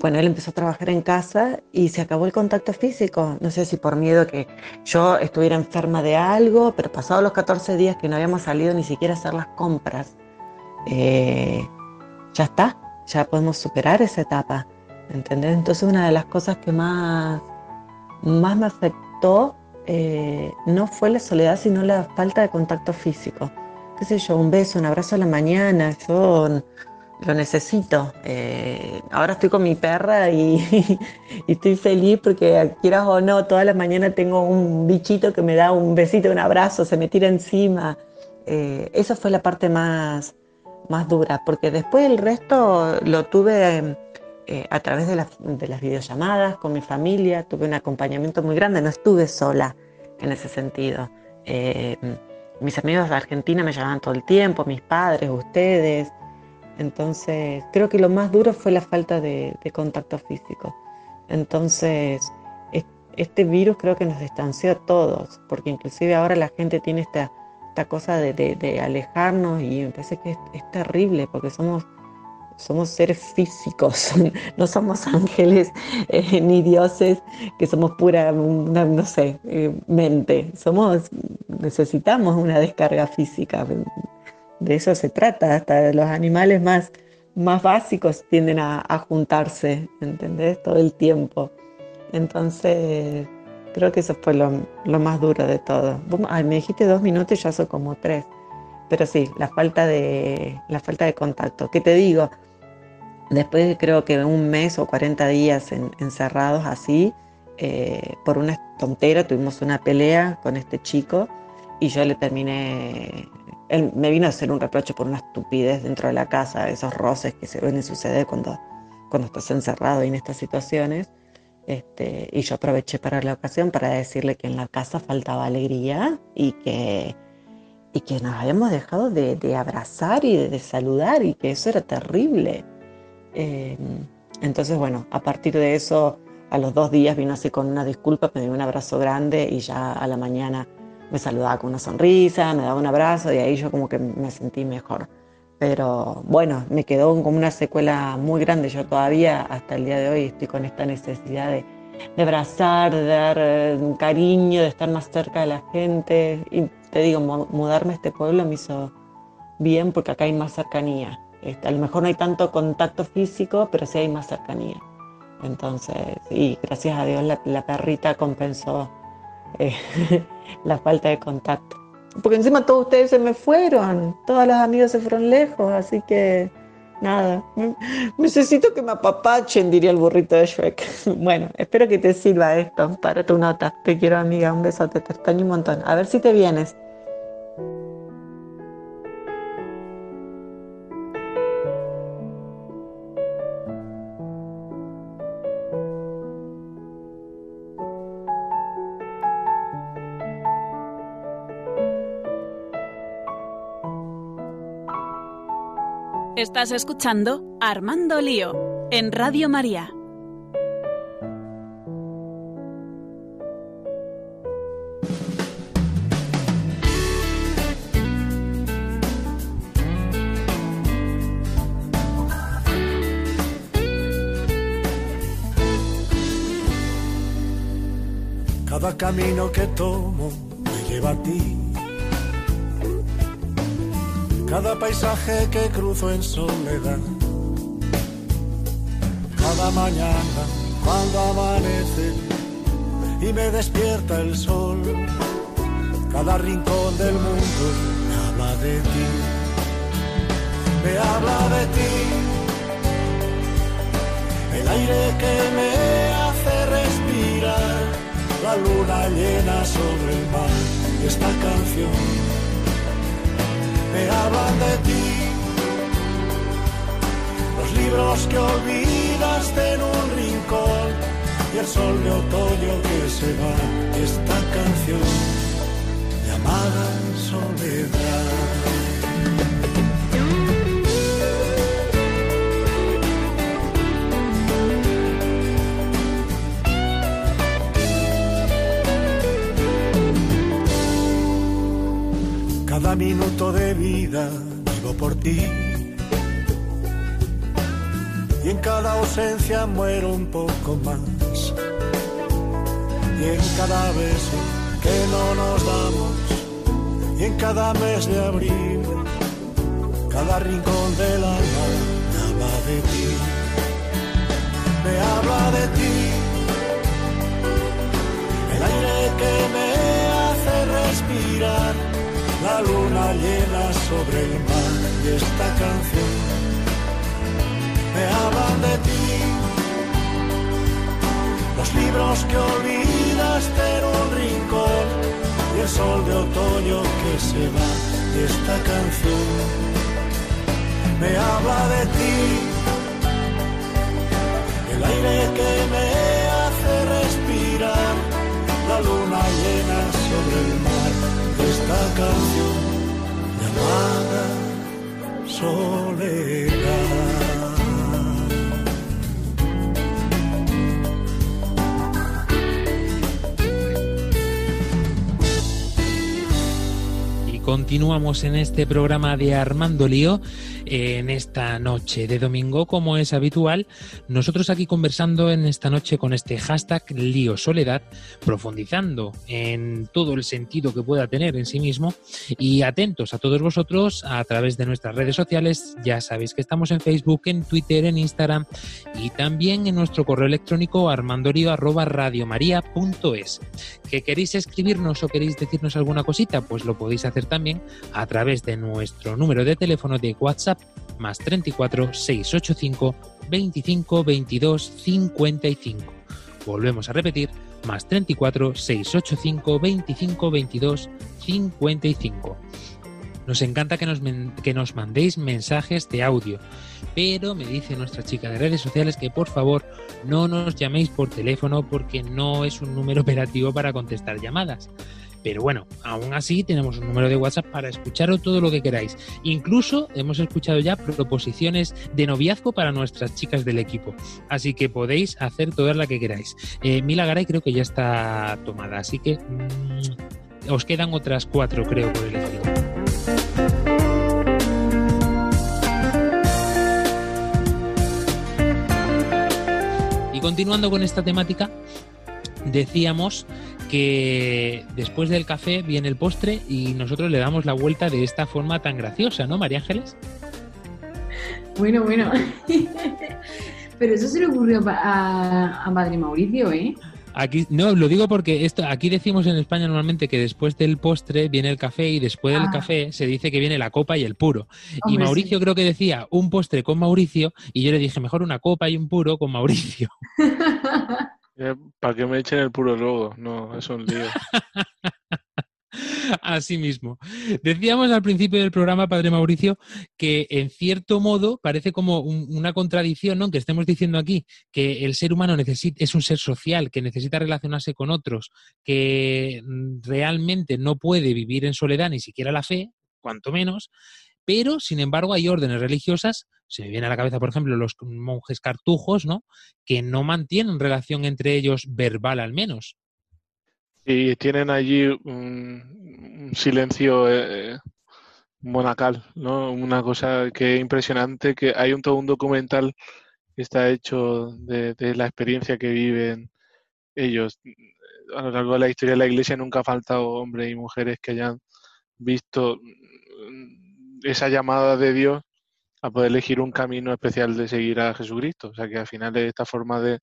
bueno, él empezó a trabajar en casa y se acabó el contacto físico. No sé si por miedo que yo estuviera enferma de algo, pero pasados los 14 días que no habíamos salido ni siquiera a hacer las compras, eh, ya está, ya podemos superar esa etapa. ¿Entendés? Entonces una de las cosas que más, más me afectó eh, no fue la soledad, sino la falta de contacto físico. ¿Qué sé yo? Un beso, un abrazo a la mañana, yo lo necesito. Eh, ahora estoy con mi perra y, y estoy feliz porque quieras o no, toda la mañana tengo un bichito que me da un besito, un abrazo, se me tira encima. Eh, esa fue la parte más, más dura, porque después el resto lo tuve eh, a través de, las- de las videollamadas con mi familia, tuve un acompañamiento muy grande, no estuve sola en ese sentido. Eh, mis amigos de Argentina me llamaban todo el tiempo, mis padres, ustedes. Entonces, creo que lo más duro fue la falta de, de contacto físico. Entonces, es- este virus creo que nos distanció a todos, porque inclusive ahora la gente tiene esta, esta cosa de, de- alejarnos y me parece que es, terrible, porque somos, somos seres físicos, no somos ángeles eh, ni dioses, que somos pura, no sé, eh, mente. Somos, necesitamos una descarga física. De eso se trata, hasta los animales más, más básicos tienden a, a juntarse, ¿entendés? Todo el tiempo. Entonces, creo que eso fue lo, lo más duro de todo. Ay, me dijiste dos minutos y ya son como tres. Pero sí, la falta de, la falta de contacto. ¿Qué te digo? Después de creo que un mes o 40 días en- encerrados así, eh, por una tontera tuvimos una pelea con este chico y yo le terminé, él me vino a hacer un reproche por una estupidez dentro de la casa, esos roces que se ven y suceder cuando, cuando estás encerrado y en estas situaciones. Este, y yo aproveché para la ocasión para decirle que en la casa faltaba alegría y que, y que nos habíamos dejado de, abrazar y de, saludar y que eso era terrible. Eh, entonces, bueno, a partir de eso, a los dos días vino así con una disculpa, me dio un abrazo grande y ya a la mañana me saludaba con una sonrisa, me daba un abrazo y ahí yo como que me sentí mejor. Pero bueno, me quedó como una secuela muy grande. Yo todavía hasta el día de hoy estoy con esta necesidad de, de abrazar, de dar eh, cariño, de estar más cerca de la gente. Y te digo, mu- mudarme a este pueblo me hizo bien porque acá hay más cercanía. Este, a lo mejor no hay tanto contacto físico, pero sí hay más cercanía. Entonces, y gracias a Dios la, la perrita compensó eh, la falta de contacto. Porque encima todos ustedes se me fueron, todos los amigos se fueron lejos, así que nada, necesito que me apapachen, diría el burrito de Shrek. Bueno, espero que te sirva esto para tu nota. Te quiero amiga, un besote, te extraño un montón. A ver si te vienes. Estás escuchando Armando Lío en Radio María. Cada camino que tomo me lleva a ti. Cada paisaje que cruzo en soledad. Cada mañana cuando amanece y me despierta el sol. Cada rincón del mundo me habla de ti. Me habla de ti. El aire que me hace respirar. La luna llena sobre el mar. Y esta canción me hablan de ti. Los libros que olvidaste en un rincón y el sol de otoño que se va. Esta canción llamada soledad. Cada minuto de vida vivo por ti. Y en cada ausencia muero un poco más. Y en cada beso que no nos damos. Y en cada mes de abril, cada rincón del alma habla de ti. Me habla de ti. La luna llena sobre el mar y esta canción me hablan de ti. Los libros que olvidaste en un rincón y el sol de otoño que se va y esta canción me habla de ti. El aire que me hace respirar, la luna llena sobre el mar esta canción llamada Soledad. Y continuamos en este programa de Armando Lío en esta noche de domingo, como es habitual, nosotros aquí conversando en esta noche con este hashtag Lío Soledad, profundizando en todo el sentido que pueda tener en sí mismo y atentos a todos vosotros a través de nuestras redes sociales. Ya sabéis que estamos en Facebook, en Twitter, en Instagram y también en nuestro correo electrónico armandolio@radiomaria.es. ¿Que queréis escribirnos o queréis decirnos alguna cosita? Pues lo podéis hacer también a través de nuestro número de teléfono de WhatsApp más 34 685 25 22 55. Volvemos a repetir, más 34 685 25 22 55. Nos encanta que nos, que nos mandéis mensajes de audio, pero me dice nuestra chica de redes sociales que por favor no nos llaméis por teléfono porque no es un número operativo para contestar llamadas. Pero bueno, aún así tenemos un número de WhatsApp para escucharos todo lo que queráis. Incluso hemos escuchado ya proposiciones de noviazgo para nuestras chicas del equipo. Así que podéis hacer todas las que queráis. Eh, Mila Garay creo que ya está tomada, así que mm, os quedan otras cuatro, creo, por elegir. Y continuando con esta temática, decíamos que después del café viene el postre y nosotros le damos la vuelta de esta forma tan graciosa, ¿no, María Ángeles? Bueno, bueno. Pero eso se le ocurrió a, a Padre Mauricio, ¿eh? Aquí, no, lo digo porque esto, aquí decimos en España normalmente que después del postre viene el café y después del Ah. café se dice que viene la copa y el puro. y Mauricio creo que decía un postre con Mauricio y yo le dije mejor una copa y un puro con Mauricio. Para que me echen el puro luego. No, es un lío. Así mismo. Decíamos al principio del programa, Padre Mauricio, que en cierto modo parece como un- una contradicción, ¿no? Que estemos diciendo aquí que el ser humano es un ser social, que necesita relacionarse con otros, que mm, realmente no puede vivir en soledad, ni siquiera la fe, cuanto menos, pero sin embargo hay órdenes religiosas, se me viene a la cabeza, por ejemplo, los monjes cartujos, ¿no? Que no mantienen relación entre ellos verbal al menos. Y tienen allí un, silencio eh, monacal, ¿no? Una cosa que es impresionante, que hay un todo un documental que está hecho de, la experiencia que viven ellos. a lo largo de la historia de la Iglesia nunca ha faltado hombres y mujeres que hayan visto esa llamada de Dios a poder elegir un camino especial de seguir a Jesucristo. O sea que al final es esta forma de,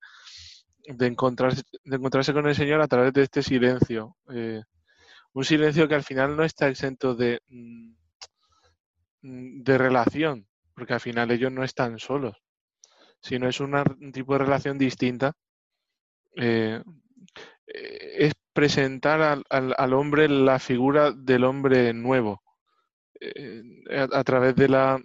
de, encontrarse, de encontrarse con el Señor a través de este silencio. eh, un silencio que al final no está exento de, mm, de relación, porque al final ellos no están solos, sino es una- un tipo de relación distinta. eh, eh, es presentar al, al- al hombre la figura del hombre nuevo a, través de la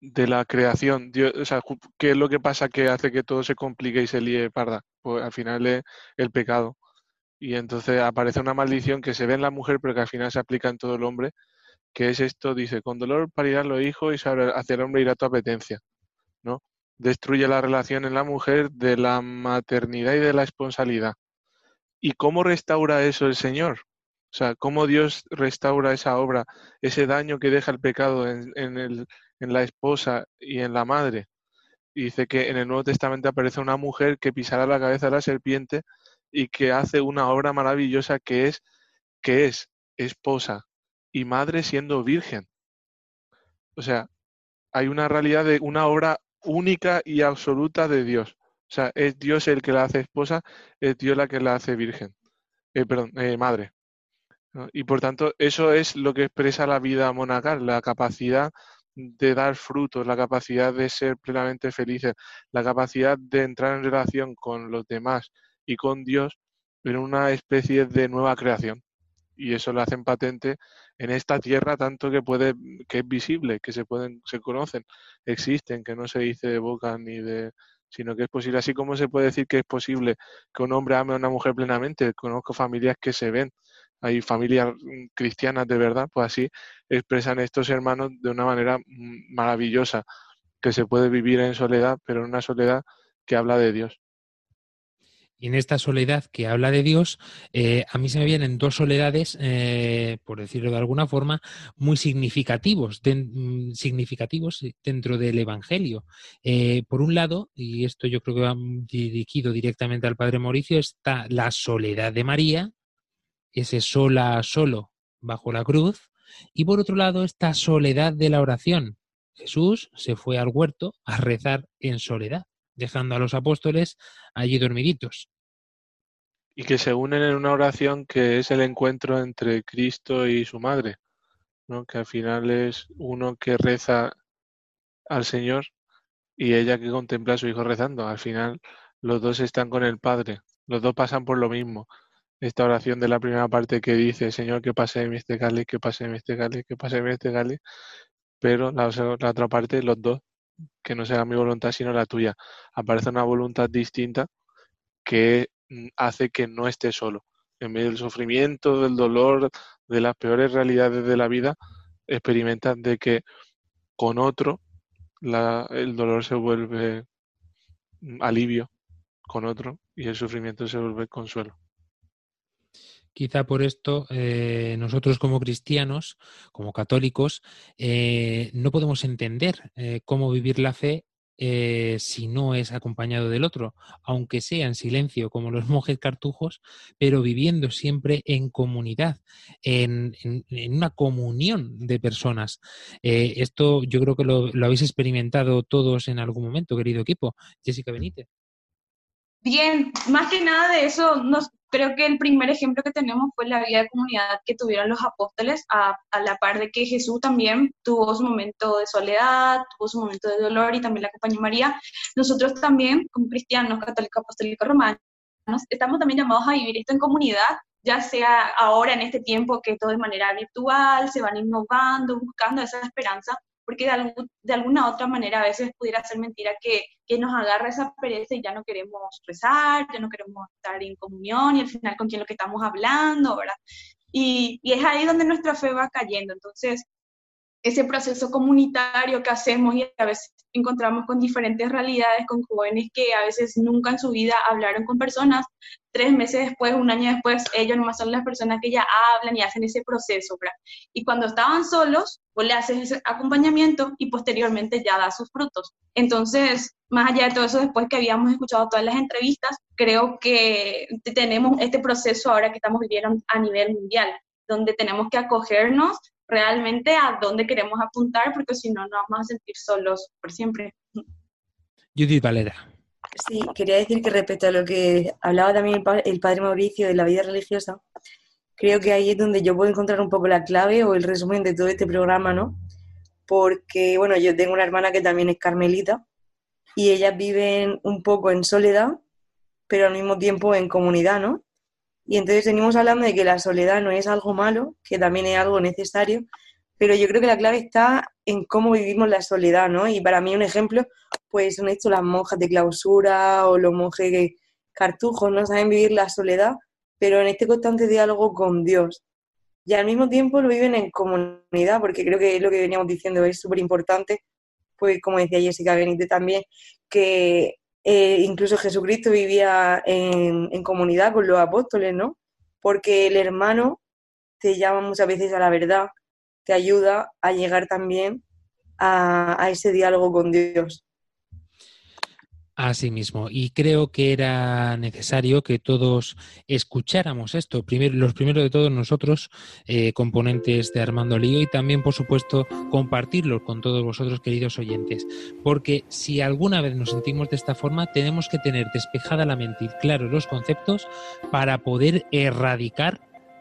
de la creación. Dios- o sea, ¿qué es lo que pasa que hace que todo se complique y se líe parda? Pues al final es el pecado. Y entonces aparece una maldición que se ve en la mujer, pero que al final se aplica en todo el hombre, que es esto, dice, con dolor parirán los hijos y sobre- hacia el hombre irá tu apetencia, ¿no? Destruye la relación en la mujer de la maternidad y de la esponsalidad. ¿Y cómo restaura eso el Señor? O sea, cómo Dios restaura esa obra, ese daño que deja el pecado en, en el- en la esposa y en la madre. Y dice que en el Nuevo Testamento aparece una mujer que pisará la cabeza de la serpiente y que hace una obra maravillosa que es, que es esposa y madre siendo virgen. O sea, hay una realidad de una obra única y absoluta de Dios. O sea, es Dios el que la hace esposa, es Dios la que la hace virgen. Eh, perdón, eh, madre. Y por tanto, eso es lo que expresa la vida monacal, la capacidad de dar frutos, la capacidad de ser plenamente felices, la capacidad de entrar en relación con los demás y con Dios en una especie de nueva creación. Y eso lo hacen patente en esta tierra tanto que puede, que es visible, que se pueden, se conocen, existen, que no se dice de boca ni de, sino que es posible. Así como se puede decir que es posible que un hombre ame a una mujer plenamente, conozco familias que se ven, hay familias mm, cristianas de verdad, pues así expresan estos hermanos de una manera mm, maravillosa, que se puede vivir en soledad, pero en una soledad que habla de Dios. Y en esta soledad que habla de Dios, eh, a mí se me vienen dos soledades, eh, por decirlo de alguna forma, muy significativos, mm, significativos dentro del Evangelio. Eh, por un lado, y esto yo creo que va dirigido directamente al Padre Mauricio, está la soledad de María, ese sola solo bajo la cruz, y por otro lado, esta soledad de la oración. Jesús se fue al huerto a rezar en soledad, dejando a los apóstoles allí dormiditos. Y que se unen en una oración que es el encuentro entre Cristo y su madre, ¿no? Que al final es uno que reza al Señor y ella que contempla a su hijo rezando. Al final los dos están con el Padre, los dos pasan por lo mismo. Esta oración de la primera parte que dice, Señor, que pase de mí este cáliz, que pase de mí este cáliz, que pase de mí este cáliz, pero la, otra parte, los dos, que no sea mi voluntad sino la tuya. Aparece una voluntad distinta que mm, hace que no esté solo. En medio del sufrimiento, del dolor, de las peores realidades de la vida, experimentas de que con otro la- el dolor se vuelve mm, alivio, con otro, y el sufrimiento se vuelve consuelo. Quizá por esto eh, nosotros como cristianos, como católicos, eh, no podemos entender eh, cómo vivir la fe eh, si no es acompañado del otro, aunque sea en silencio como los monjes cartujos, pero viviendo siempre en comunidad, en, en- en una comunión de personas. Eh, esto yo creo que lo, lo habéis experimentado todos en algún momento, querido equipo. Jessica Benítez. Bien, más que nada de eso, nos, creo que el primer ejemplo que tenemos fue la vida de comunidad que tuvieron los apóstoles, a, a la par de que Jesús también tuvo su momento de soledad, tuvo su momento de dolor y también la acompañó María. Nosotros también, como cristianos, católicos, apostólicos, romanos, estamos también llamados a vivir esto en comunidad, ya sea ahora en este tiempo que todo de manera virtual, se van innovando, buscando esa esperanza, porque de, alguna otra manera a veces pudiera ser mentira que, que nos agarra esa pereza y ya no queremos rezar, ya no queremos estar en comunión y al final con quién lo que estamos hablando, ¿verdad? Y, y es ahí donde nuestra fe va cayendo. Entonces, ese proceso comunitario que hacemos y a veces encontramos con diferentes realidades, con jóvenes que a veces nunca en su vida hablaron con personas, tres meses después, un año después, ellos nomás son las personas que ya hablan y hacen ese proceso. Y cuando estaban solos, vos le haces ese acompañamiento y posteriormente ya da sus frutos. Entonces, más allá de todo eso, después que habíamos escuchado todas las entrevistas, creo que te- tenemos este proceso ahora que estamos viviendo a nivel mundial, donde tenemos que acogernos realmente a dónde queremos apuntar, porque si no, nos vamos a sentir solos por siempre. Judith Valera. Sí, quería decir que respecto a lo que hablaba también el, pa- el padre Mauricio de la vida religiosa, creo que ahí es donde yo puedo encontrar un poco la clave o el resumen de todo este programa, ¿no? Porque, bueno, yo tengo una hermana que también es carmelita y ellas viven un poco en soledad, pero al mismo tiempo en comunidad, ¿no? Y entonces venimos hablando de que la soledad no es algo malo, que también es algo necesario, pero yo creo que la clave está en cómo vivimos la soledad, ¿no? Y para mí un ejemplo, pues son esto las monjas de clausura o los monjes cartujos, no saben vivir la soledad, pero en este constante diálogo con Dios. Y al mismo tiempo lo viven en comunidad, porque creo que es lo que veníamos diciendo, es súper importante, pues como decía Jessica Benítez también, que eh, incluso Jesucristo vivía en, en comunidad con los apóstoles, ¿no? Porque el hermano te llama muchas veces a la verdad, te ayuda a llegar también a, a ese diálogo con Dios. Así mismo, y creo que era necesario que todos escucháramos esto. Los primeros de todos nosotros, eh, componentes de Armando Lío, y también, por supuesto, compartirlo con todos vosotros, queridos oyentes. Porque si alguna vez nos sentimos de esta forma, tenemos que tener despejada la mente y claros los conceptos para poder erradicar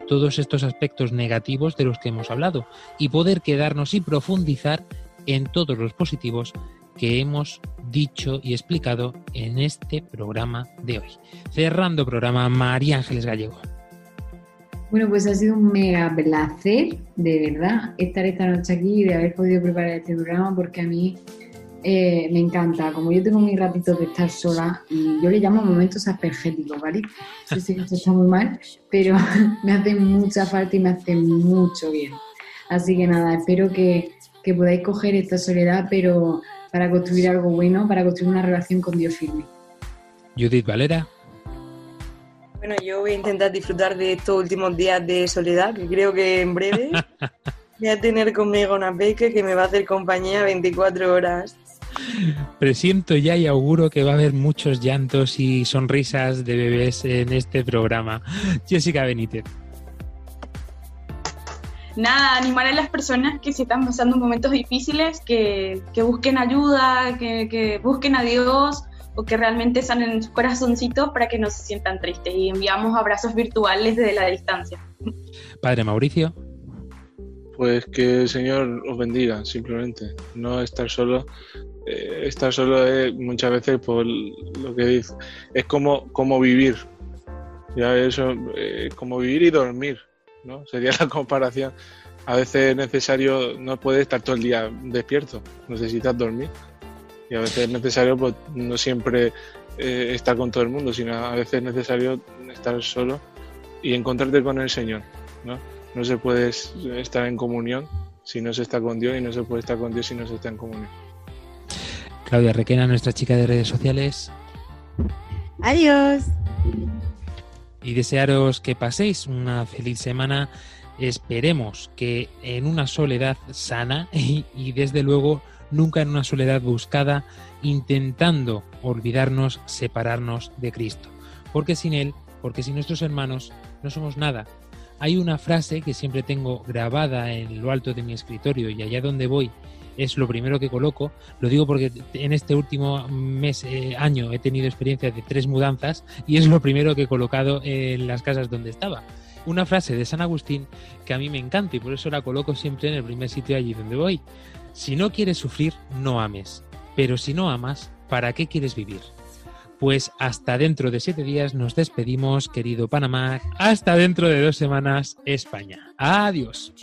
todos estos aspectos negativos de los que hemos hablado y poder quedarnos y profundizar en todos los positivos que hemos dicho y explicado en este programa de hoy. Cerrando programa, María Ángeles Gallego. Bueno, pues ha sido un mega placer, de verdad, estar esta noche aquí y de haber podido preparar este programa porque a mí eh, me encanta. Como yo tengo mis ratitos de estar sola, y yo le llamo momentos aspergéticos, ¿vale? Sí, sí, esto está muy mal, pero me hace mucha falta y me hace mucho bien. Así que nada, espero que, que podáis coger esta soledad, pero para construir algo bueno, para construir una relación con Dios firme. Judith Valera. Bueno, yo voy a intentar disfrutar de estos últimos días de soledad, que creo que en breve voy a tener conmigo una peque que me va a hacer compañía 24 horas. Presiento ya y auguro que va a haber muchos llantos y sonrisas de bebés en este programa. Jessica Benítez. nada, animar a las personas que se están pasando momentos difíciles, que, que busquen ayuda, que, que busquen a Dios o que realmente sanen su corazoncito para que no se sientan tristes. Y enviamos abrazos virtuales desde la distancia. Padre Mauricio. Pues que el Señor os bendiga, simplemente. No estar solo. Eh, estar solo es muchas veces por lo que dice. Es como, como vivir. Ya eso, eh, como vivir y dormir, ¿no? Sería la comparación. A veces es necesario, no puedes estar todo el día despierto, necesitas dormir. Y a veces es necesario, pues, no siempre eh, estar con todo el mundo, sino a veces es necesario estar solo y encontrarte con el Señor, ¿no? No se puede estar en comunión si no se está con Dios y no se puede estar con Dios si no se está en comunión. Claudia Requena, nuestra chica de redes sociales. Adiós. Y desearos que paséis una feliz semana. Esperemos que en una soledad sana y, y desde luego nunca en una soledad buscada, intentando olvidarnos, separarnos de Cristo. Porque sin Él, porque sin nuestros hermanos, no somos nada. Hay una frase que siempre tengo grabada en lo alto de mi escritorio y allá donde voy es lo primero que coloco. Lo digo porque en este último mes, eh, año, he tenido experiencia de tres mudanzas y es lo primero que he colocado en las casas donde estaba. Una frase de San Agustín que a mí me encanta y por eso la coloco siempre en el primer sitio allí donde voy. Si no quieres sufrir, no ames. Pero si no amas, ¿para qué quieres vivir? Pues hasta dentro de siete días nos despedimos, querido Panamá. Hasta dentro de dos semanas, España. Adiós.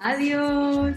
Adiós.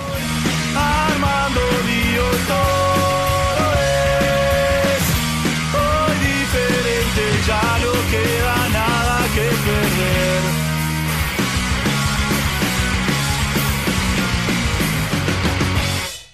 todo.